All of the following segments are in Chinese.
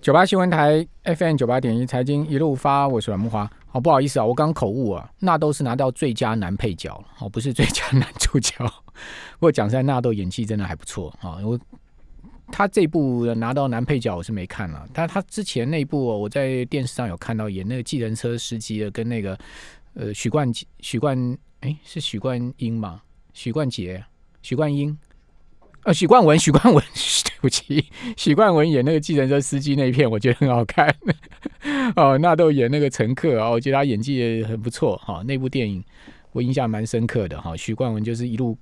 九八新闻台 FM 九八点一财经一路发，我是阮木华。好，不好意思啊，我刚口误啊，纳豆是拿到最佳男配角哦，不是最佳男主角。不过讲实在，纳豆演技真的还不错啊。我他这部拿到男配角我是没看了，但他之前那部我在电视上有看到演那个计程车司机的，跟那个呃许冠许冠哎是许冠英吗？许冠杰、许冠英。呃，许冠文，许冠文，对不起，许冠文演那个计程车司机那一片，我觉得很好看。哦，纳豆演那个乘客啊，我觉得他演技也很不错哈。那部电影我印象蛮深刻的哈。许冠文就是一路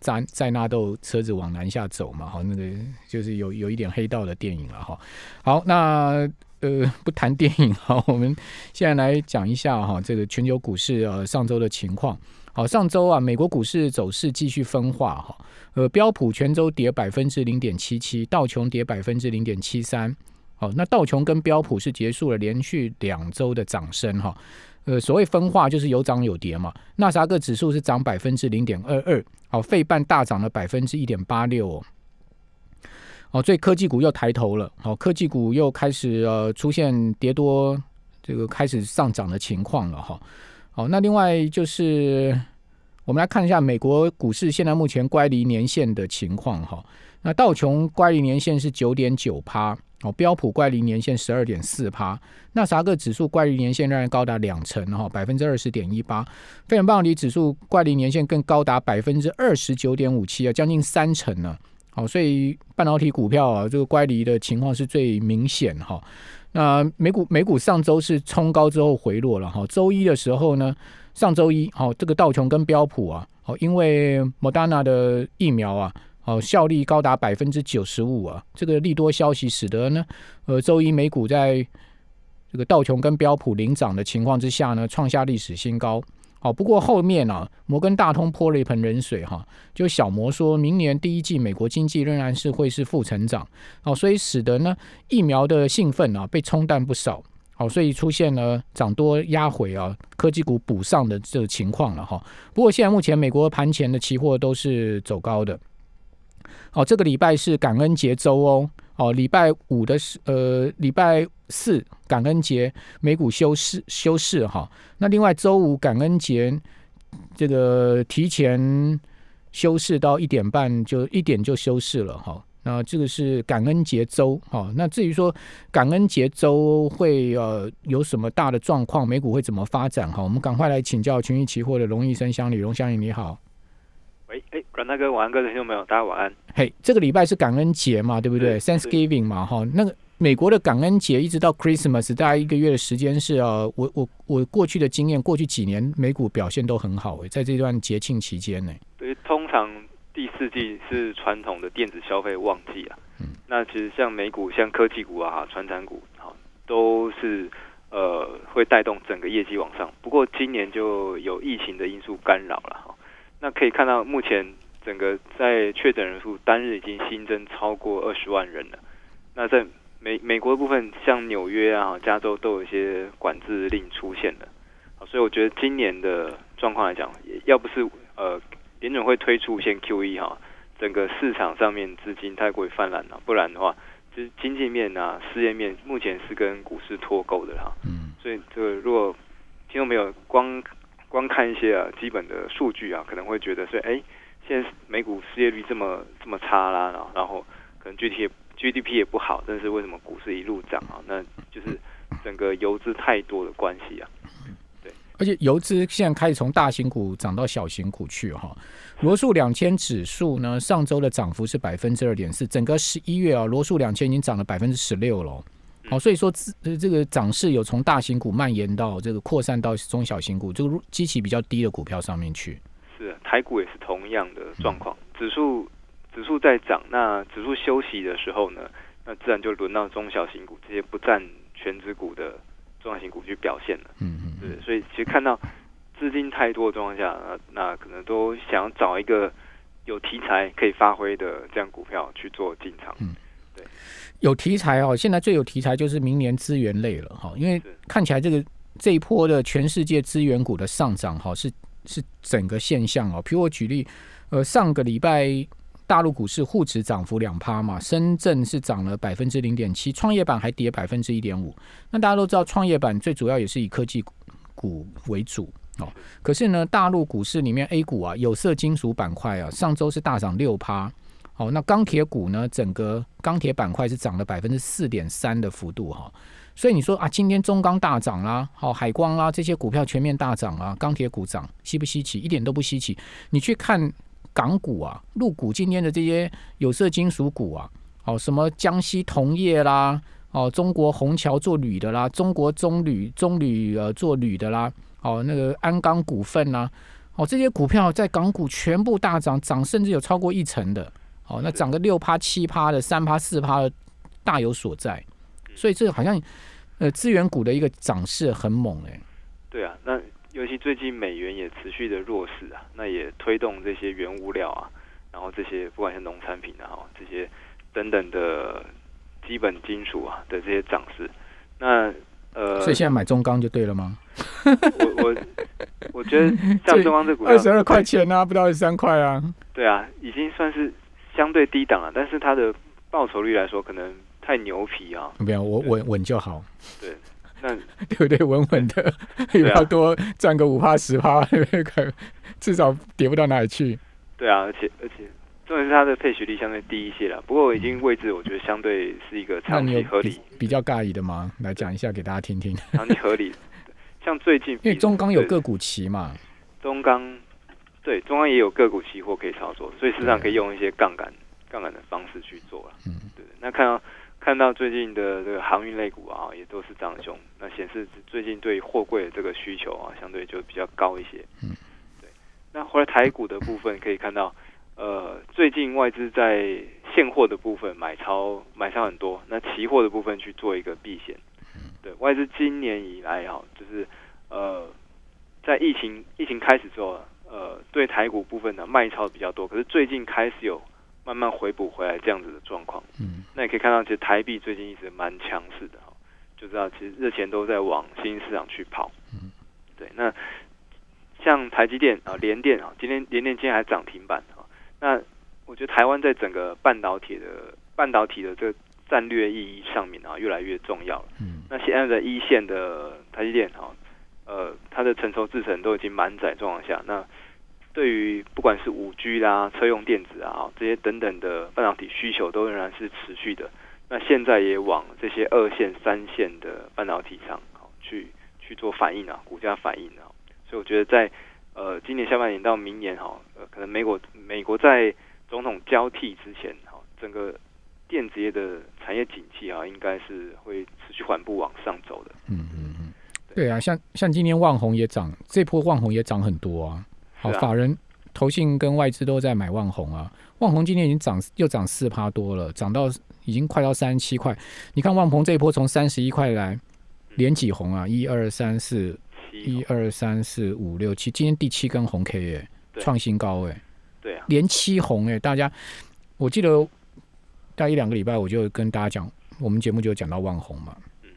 在在纳豆车子往南下走嘛，哈，那个就是有有一点黑道的电影了哈。好，那呃不谈电影哈，我们现在来讲一下哈，这个全球股市呃上周的情况。好，上周啊，美国股市走势继续分化哈。呃，标普全周跌百分之零点七七，道琼跌百分之零点七三。好，那道琼跟标普是结束了连续两周的涨升哈。呃，所谓分化就是有涨有跌嘛。纳萨克指数是涨百分之零点二二，好，费半大涨了百分之一点八六。哦，所以科技股又抬头了。好，科技股又开始呃出现跌多，这个开始上涨的情况了哈。好，那另外就是我们来看一下美国股市现在目前乖离年限的情况哈。那道琼乖离年限是九点九趴，哦，标普乖离年限十二点四趴，那啥个指数乖离年限仍然高达两成哈，百分之二十点一八，费城半导体指数乖离年限更高达百分之二十九点五七啊，将近三成呢。好，所以半导体股票啊，这个乖离的情况是最明显哈。那美股美股上周是冲高之后回落了哈，周一的时候呢，上周一哦这个道琼跟标普啊，好因为莫达纳的疫苗啊，好效力高达百分之九十五啊，这个利多消息使得呢，呃周一美股在这个道琼跟标普领涨的情况之下呢，创下历史新高。哦，不过后面啊，摩根大通泼了一盆冷水哈，就小摩说明年第一季美国经济仍然是会是负成长，哦，所以使得呢疫苗的兴奋啊被冲淡不少，所以出现了涨多压回啊科技股补上的这个情况了哈。不过现在目前美国盘前的期货都是走高的，好，这个礼拜是感恩节周哦。哦，礼拜五的是呃，礼拜四感恩节美股休市休市哈。那另外周五感恩节这个提前休市到一点半就一点就休市了哈。那这个是感恩节周哈。那至于说感恩节周会呃有什么大的状况，美股会怎么发展哈？我们赶快来请教群益期货的龙医生乡里，龙乡里你好。喂，哎，阮大哥，晚安，各位听众朋友，大家晚安。嘿，这个礼拜是感恩节嘛，对不对？Thanksgiving 嘛，哈，那个美国的感恩节一直到 Christmas，大概一个月的时间是啊，我我我过去的经验，过去几年美股表现都很好诶，在这段节庆期间呢。对，通常第四季是传统的电子消费旺季啊。嗯。那其实像美股、像科技股啊、传产股，哈，都是呃会带动整个业绩往上。不过今年就有疫情的因素干扰了哈。那可以看到，目前整个在确诊人数单日已经新增超过二十万人了。那在美美国部分，像纽约啊、加州都有一些管制令出现了。所以我觉得今年的状况来讲，要不是呃联准会推出现 QE 哈，整个市场上面资金太过于泛滥了，不然的话，就是经济面啊、事业面目前是跟股市脱钩的哈。嗯。所以这个如果听众没有光。光看一些啊基本的数据啊，可能会觉得说，哎，现在美股失业率这么这么差啦，然后然后可能 G T G D P 也不好，但是为什么股市一路涨啊？那就是整个游资太多的关系啊。对，而且游资现在开始从大型股涨到小型股去哈。罗素两千指数呢，上周的涨幅是百分之二点四，整个十一月啊，罗素两千已经涨了百分之十六了。好，所以说这这个涨势有从大型股蔓延到这个扩散到中小型股，这个基期比较低的股票上面去。是，台股也是同样的状况，指数指数在涨，那指数休息的时候呢，那自然就轮到中小型股这些不占全指股的中小型股去表现的。嗯嗯，对，所以其实看到资金太多的状况下，那那可能都想找一个有题材可以发挥的这样股票去做进场。嗯。有题材哦，现在最有题材就是明年资源类了哈，因为看起来这个这一波的全世界资源股的上涨哈，是是整个现象哦。比如我举例，呃，上个礼拜大陆股市沪指涨幅两趴嘛，深圳是涨了百分之零点七，创业板还跌百分之一点五。那大家都知道，创业板最主要也是以科技股为主哦。可是呢，大陆股市里面 A 股啊，有色金属板块啊，上周是大涨六趴。哦，那钢铁股呢，整个钢铁板块是涨了百分之四点三的幅度哈。所以你说啊，今天中钢大涨啦，好海光啦，这些股票全面大涨啊，钢铁股涨稀不稀奇？一点都不稀奇。你去看港股啊，入股今天的这些有色金属股啊，哦，什么江西铜业啦，哦，中国虹桥做铝的啦，中国中铝中铝呃做铝的啦，哦，那个鞍钢股份啦，哦，这些股票在港股全部大涨，涨甚至有超过一成的，哦，那涨个六趴七趴的，三趴四趴的，大有所在。所以这好像，呃，资源股的一个涨势很猛哎。尤其最近美元也持续的弱势啊，那也推动这些原物料啊，然后这些不管是农产品啊，这些等等的基本金属啊的这些涨势。那呃，所以现在买中钢就对了吗？我我我觉得像中钢这股二十二块钱啊，不到二十三块啊。对啊，已经算是相对低档了，但是它的报酬率来说，可能。太牛皮啊！不要，我稳稳就好。对，那 对不对？稳稳的，要多赚个五趴十趴，至少跌不到哪里去。对啊，而且而且，重点是它的配息率相对低一些了。不过已经位置，我觉得相对是一个长期合理、比较尬意的吗？来讲一下给大家听听。长期合理，像最近因为中钢有个股期嘛，中钢对中钢也有个股期货可以操作，所以市场可以用一些杠杆杠杆的方式去做了。嗯，对。那看到。看到最近的这个航运类股啊，也都是涨凶，那显示最近对货柜的这个需求啊，相对就比较高一些。嗯，对。那回来台股的部分可以看到，呃，最近外资在现货的部分买超买超很多，那期货的部分去做一个避险。对外资今年以来啊，就是呃，在疫情疫情开始之后，呃，对台股部分的卖超比较多，可是最近开始有。慢慢回补回来这样子的状况，嗯，那也可以看到，其实台币最近一直蛮强势的哈，就知道其实热钱都在往新兴市场去跑，嗯，对。那像台积电啊、联电啊，今天联电今天还涨停板啊，那我觉得台湾在整个半导体的半导体的这个战略意义上面啊，越来越重要了。嗯，那现在的一线的台积电啊，呃，它的成熟制程都已经满载状况下，那对于不管是五 G 啦、车用电子啊这些等等的半导体需求都仍然是持续的。那现在也往这些二线、三线的半导体上去去做反应啊，股价反应啊。所以我觉得在呃今年下半年到明年哈，呃可能美国美国在总统交替之前哈，整个电子业的产业景气啊，应该是会持续缓步往上走的。嗯嗯嗯，对啊，像像今年万红也涨，这波万红也涨很多啊。好，法人、投信跟外资都在买万红啊。万红今天已经涨，又涨四趴多了，涨到已经快到三十七块。你看万红这一波从三十一块来连几红啊？一二三四，一二三四五六七，今天第七根红 K 哎，创新高哎，对啊，连七红哎，大家，我记得大概一两个礼拜我就跟大家讲，我们节目就讲到万红嘛，嗯，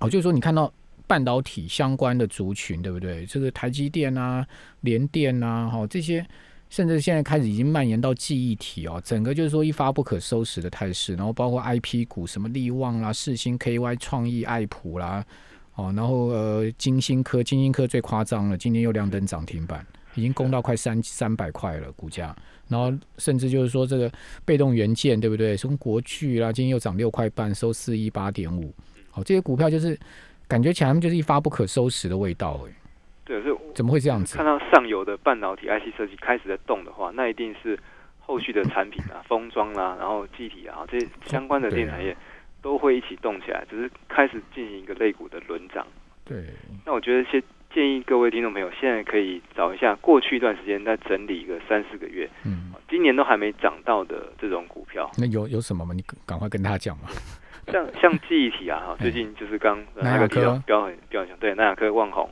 我就说你看到。半导体相关的族群，对不对？这个台积电啊、联电啊，哈，这些甚至现在开始已经蔓延到记忆体哦，整个就是说一发不可收拾的态势。然后包括 IP 股，什么力旺啦、世星 KY、创意、爱普啦，哦，然后呃，金星科、金星科最夸张了，今天又亮灯涨停板，已经攻到快三三百块了股价。然后甚至就是说这个被动元件，对不对？从国巨啦，今天又涨六块半，收四一八点五。好，这些股票就是。感觉起来他们就是一发不可收拾的味道哎，对，是怎么会这样子？看到上游的半导体 IC 设计开始在动的话，那一定是后续的产品啊、封装啦，然后机体啊这些相关的电产业都会一起动起来，只是开始进行一个肋骨的轮涨。对，那我觉得先建议各位听众朋友现在可以找一下过去一段时间在整理一个三四个月，嗯，今年都还没涨到的这种股票。那有有什么吗？你赶快跟他讲嘛。像像记忆体啊，哈，最近就是刚那个标标很标很强，对，南亚科、旺宏，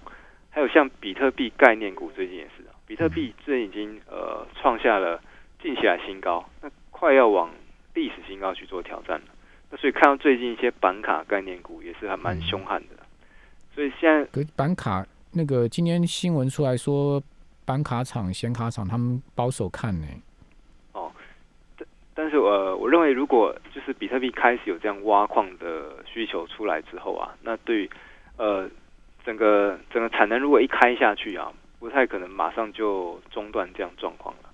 还有像比特币概念股，最近也是比特币最近已经呃创下了近期来新高，那快要往历史新高去做挑战了。那所以看到最近一些板卡概念股也是还蛮凶悍的。所以现在板卡那个今天新闻出来说，板卡厂、显卡厂他们保守看呢。但是呃，我认为如果就是比特币开始有这样挖矿的需求出来之后啊，那对呃整个整个产能如果一开下去啊，不太可能马上就中断这样状况了。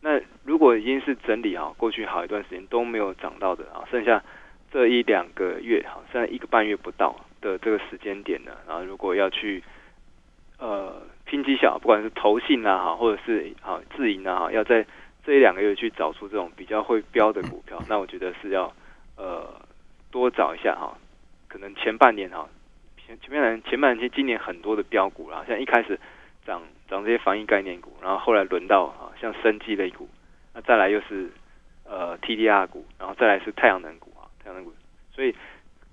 那如果已经是整理啊，过去好一段时间都没有涨到的啊，剩下这一两个月哈，剩下一个半月不到的这个时间点呢，然后如果要去呃拼绩效，不管是投信啊哈，或者是啊自营啊，要在这一两个月去找出这种比较会标的股票，那我觉得是要呃多找一下哈。可能前半年哈，前前半年前半年今年很多的标股啦，像一开始涨涨这些防疫概念股，然后后来轮到啊像生技类股，那再来又是呃 TDR 股，然后再来是太阳能股啊太阳能股，所以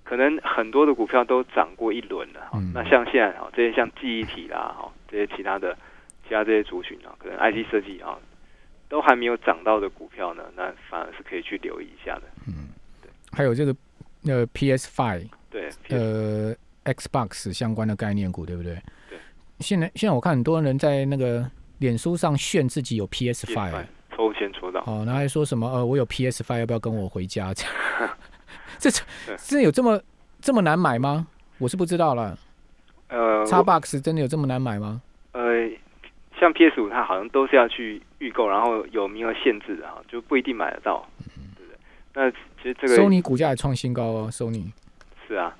可能很多的股票都涨过一轮了。那像现在哈这些像记忆体啦哈这些其他的其他这些族群啊，可能 IC 设计啊。都还没有涨到的股票呢，那反而是可以去留意一下的。嗯，对。还有这个呃 PS Five，对，呃 Xbox 相关的概念股，对不对？对。现在现在我看很多人在那个脸书上炫自己有 PS Five，抽签抽到。哦，然后还说什么呃，我有 PS Five，要不要跟我回家？这这这有这么这么难买吗？我是不知道了。呃，Xbox 真的有这么难买吗？呃。像 PS 五，它好像都是要去预购，然后有名额限制的哈，就不一定买得到，对不对？那其实这个索尼股价也创新高哦，索尼是啊，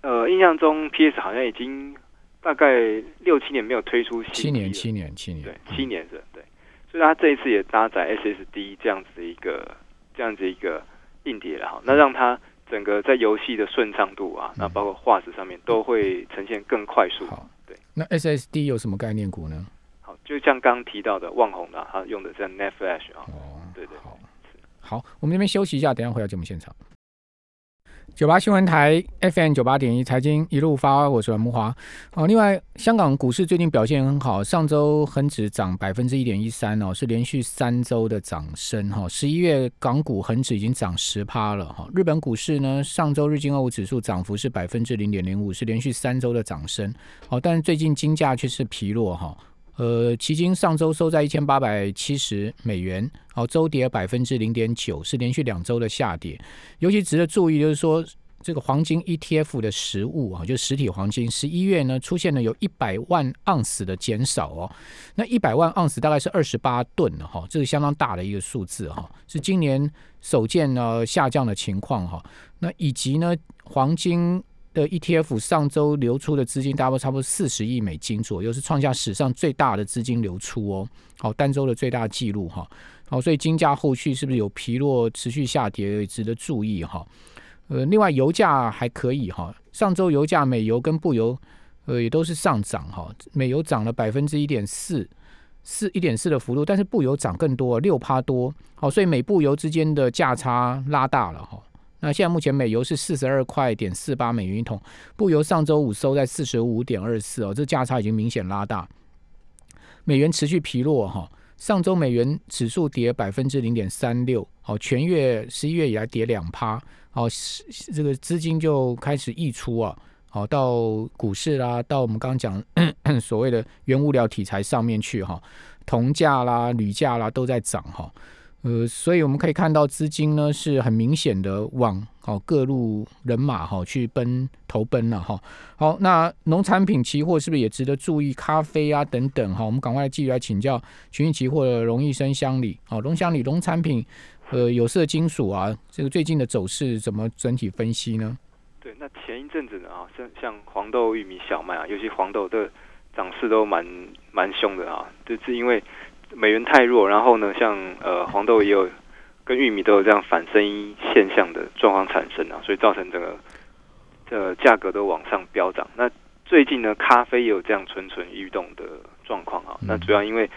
呃，印象中 PS 好像已经大概六七年没有推出新七年七年七年对七年是，对，所以它这一次也搭载 SSD 这样子的一个这样子一个硬碟了哈，那让它整个在游戏的顺畅度啊，那包括画质上面都会呈现更快速。那 SSD 有什么概念股呢？好，就像刚刚提到的旺宏啊，它用的是 Net Flash 啊。哦，对对，好，好，我们这边休息一下，等下回到节目现场。九八新闻台 FM 九八点一财经一路发，我是阮木华。哦，另外，香港股市最近表现很好，上周恒指涨百分之一点一三哦，是连续三周的涨升哈。十一月港股恒指已经涨十趴了哈。日本股市呢，上周日经二五指数涨幅是百分之零点零五，是连续三周的涨升。哦，但是最近金价却是疲弱哈。呃，期金上周收在一千八百七十美元，哦，周跌百分之零点九，是连续两周的下跌。尤其值得注意就是说，这个黄金 ETF 的实物啊，就实体黄金，十一月呢出现了有一百万盎司的减少哦。那一百万盎司大概是二十八吨了哈，这是相当大的一个数字哈，是今年首见呢下降的情况哈。那以及呢，黄金。的 ETF 上周流出的资金大概差不多四十亿美金左右，是创下史上最大的资金流出哦。好，单周的最大纪录哈。好，所以金价后续是不是有疲弱、持续下跌，值得注意哈。呃，另外油价还可以哈。上周油价美油跟布油呃也都是上涨哈。美油涨了百分之一点四四一点四的幅度，但是布油涨更多六趴多。好，所以美布油之间的价差拉大了哈。那现在目前美油是四十二块点四八美元一桶，布油上周五收在四十五点二四哦，这价差已经明显拉大。美元持续疲弱哈，上周美元指数跌百分之零点三六，好，全月十一月以来跌两趴，好，这个资金就开始溢出啊，好，到股市啦，到我们刚刚讲 所谓的原物料题材上面去哈，铜价啦、铝价啦都在涨哈。呃，所以我们可以看到资金呢是很明显的往哦各路人马哈去奔投奔了哈。好，那农产品期货是不是也值得注意？咖啡啊等等哈，我们赶快继续来请教群益期货的荣益生乡里。好，龙乡里农产品呃有色金属啊，这个最近的走势怎么整体分析呢？对，那前一阵子呢啊，像像黄豆、玉米、小麦啊，尤其黄豆的涨势都蛮蛮凶的啊，就是因为。美元太弱，然后呢，像呃黄豆也有跟玉米都有这样反声音现象的状况产生啊，所以造成整个呃价格都往上飙涨。那最近呢，咖啡也有这样蠢蠢欲动的状况啊。那主要因为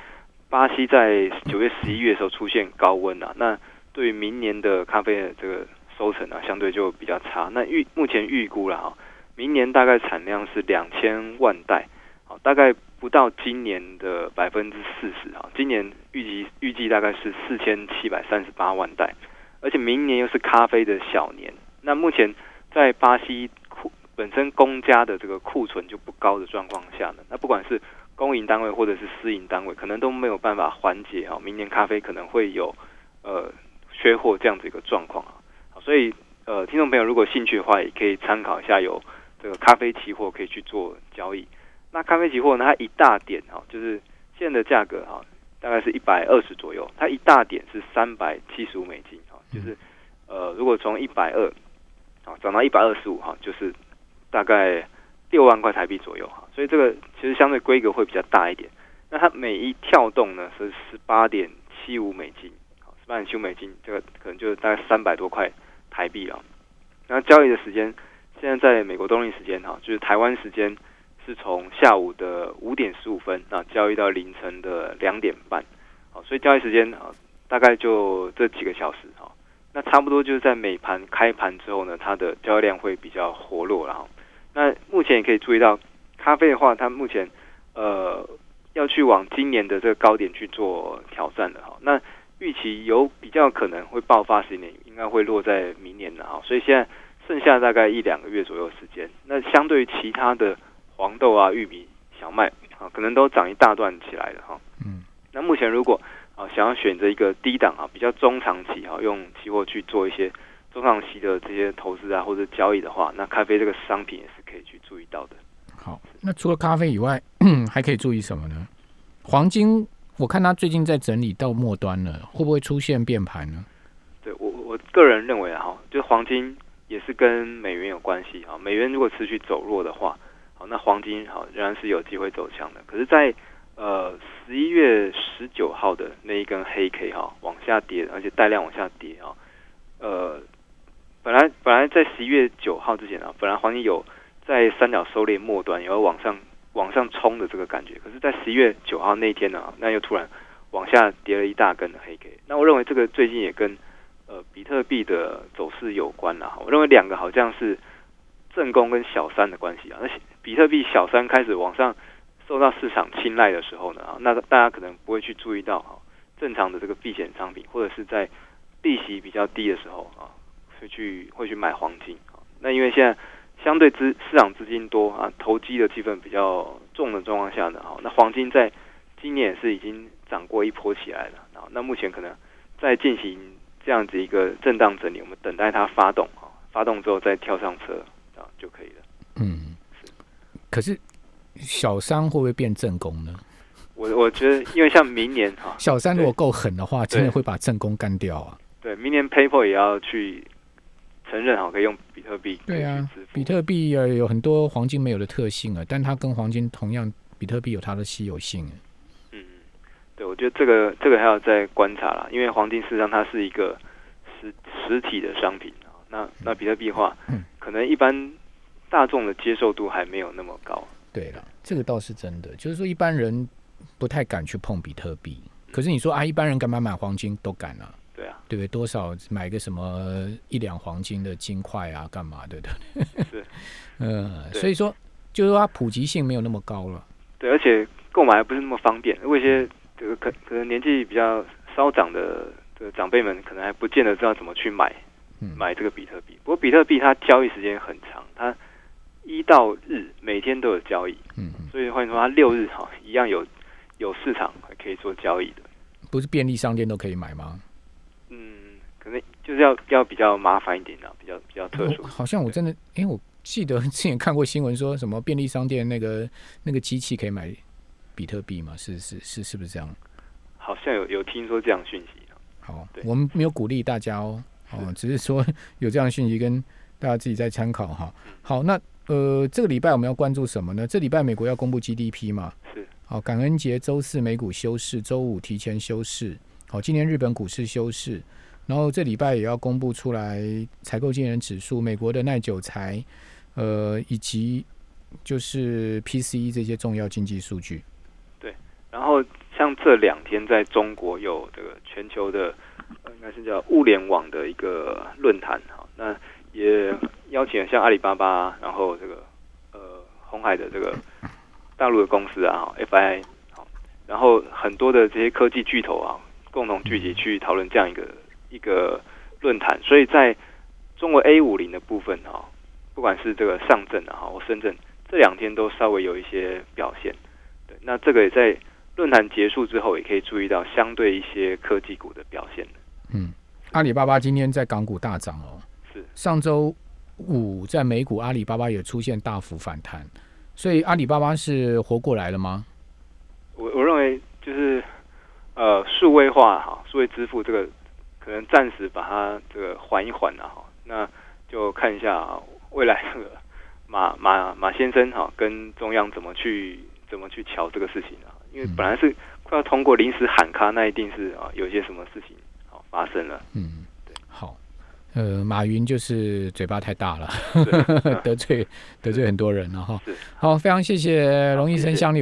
巴西在九月、十一月的时候出现高温啊，那对于明年的咖啡的这个收成啊，相对就比较差。那预目前预估了哈，明年大概产量是两千万袋，好，大概。不到今年的百分之四十啊，今年预计预计大概是四千七百三十八万袋，而且明年又是咖啡的小年。那目前在巴西库本身公家的这个库存就不高的状况下呢，那不管是公营单位或者是私营单位，可能都没有办法缓解啊，明年咖啡可能会有呃缺货这样子一个状况啊。所以呃，听众朋友如果兴趣的话，也可以参考一下有这个咖啡期货可以去做交易。那咖啡期货呢，它一大点哈，就是现在的价格哈，大概是一百二十左右，它一大点是三百七十五美金哈，就是呃，如果从一百二啊涨到一百二十五哈，就是大概六万块台币左右哈，所以这个其实相对规格会比较大一点。那它每一跳动呢是十八点七五美金，好，十八点七五美金，这个可能就是大概三百多块台币啊。然后交易的时间现在在美国东令时间哈，就是台湾时间。是从下午的五点十五分啊交易到凌晨的两点半，好，所以交易时间啊大概就这几个小时哈。那差不多就是在美盘开盘之后呢，它的交易量会比较活络了哈。那目前也可以注意到，咖啡的话，它目前呃要去往今年的这个高点去做挑战的哈。那预期有比较可能会爆发时间，应该会落在明年的哈。所以现在剩下大概一两个月左右时间。那相对于其他的。黄豆啊、玉米、小麦啊，可能都涨一大段起来了哈。嗯，那目前如果啊想要选择一个低档啊、比较中长期哈，用期货去做一些中长期的这些投资啊或者交易的话，那咖啡这个商品也是可以去注意到的。好，那除了咖啡以外，还可以注意什么呢？黄金，我看它最近在整理到末端了，会不会出现变盘呢？对我我个人认为哈，就黄金也是跟美元有关系啊。美元如果持续走弱的话。好，那黄金好仍然是有机会走强的。可是，在呃十一月十九号的那一根黑 K 哈往下跌，而且带量往下跌啊。呃，本来本来在十一月九号之前啊，本来黄金有在三角收敛末端，有往上往上冲的这个感觉。可是，在十一月九号那一天呢，那又突然往下跌了一大根的黑 K。那我认为这个最近也跟呃比特币的走势有关了。我认为两个好像是正宫跟小三的关系啊。那比特币小三开始往上受到市场青睐的时候呢，啊，那大家可能不会去注意到哈，正常的这个避险商品或者是在利息比较低的时候啊，会去会去买黄金啊。那因为现在相对资市场资金多啊，投机的气氛比较重的状况下呢，哈，那黄金在今年是已经涨过一波起来了啊。那目前可能在进行这样子一个震荡整理，我们等待它发动啊，发动之后再跳上车啊就可以了。嗯。可是小三会不会变正宫呢？我我觉得，因为像明年哈，小三如果够狠的话，真的会把正宫干掉啊。对，明年 PayPal 也要去承认哈，可以用比特币。对啊，比特币呃有很多黄金没有的特性啊，但它跟黄金同样，比特币有它的稀有性。嗯，对，我觉得这个这个还要再观察啦，因为黄金事实上它是一个实实体的商品啊。那那比特币的话，可能一般。大众的接受度还没有那么高。对了，这个倒是真的，就是说一般人不太敢去碰比特币。可是你说啊，一般人敢买买黄金都敢啊？对啊，对不对？多少买个什么一两黄金的金块啊，干嘛对不对？是，嗯，所以说就是说它普及性没有那么高了。对，而且购买还不是那么方便。为一些这个可可能年纪比较稍长的的长辈们，可能还不见得知道怎么去买买这个比特币。不过比特币它交易时间很长，它一到日每天都有交易，嗯，所以换言说，它六日哈一样有有市场可以做交易的。不是便利商店都可以买吗？嗯，可能就是要要比较麻烦一点的，比较比较特殊。好像我真的，哎，我记得 之前看过新闻，说什么便利商店那个那个机器可以买比特币吗？是是是，是不是这样？好像有有听说这样讯息。好，我们没有鼓励大家哦，哦，只是说 有这样讯息跟大家自己在参考哈。好，那。呃，这个礼拜我们要关注什么呢？这礼拜美国要公布 GDP 嘛？是。好，感恩节周四美股休市，周五提前休市。好，今年日本股市休市，然后这礼拜也要公布出来采购经理人指数，美国的耐久材，呃，以及就是 PCE 这些重要经济数据。对。然后像这两天在中国有这个全球的，应该是叫物联网的一个论坛。好，那。也邀请像阿里巴巴，然后这个呃红海的这个大陆的公司啊，FI 好，然后很多的这些科技巨头啊，共同聚集去讨论这样一个一个论坛。所以在中国 A 五零的部分啊，不管是这个上证啊，或深圳这两天都稍微有一些表现。对，那这个也在论坛结束之后，也可以注意到相对一些科技股的表现。嗯，阿里巴巴今天在港股大涨哦，是上周五在美股阿里巴巴也出现大幅反弹，所以阿里巴巴是活过来了吗？我我认为就是呃数位化哈，数位支付这个可能暂时把它这个缓一缓了哈，那就看一下未来这个马马马先生哈跟中央怎么去怎么去瞧这个事情啊，因为本来是快要通过临时喊卡，那一定是啊有些什么事情好发生了。嗯，好，呃，马云就是嘴巴太大了，得罪得罪很多人了哈。好，非常谢谢龙医生相里。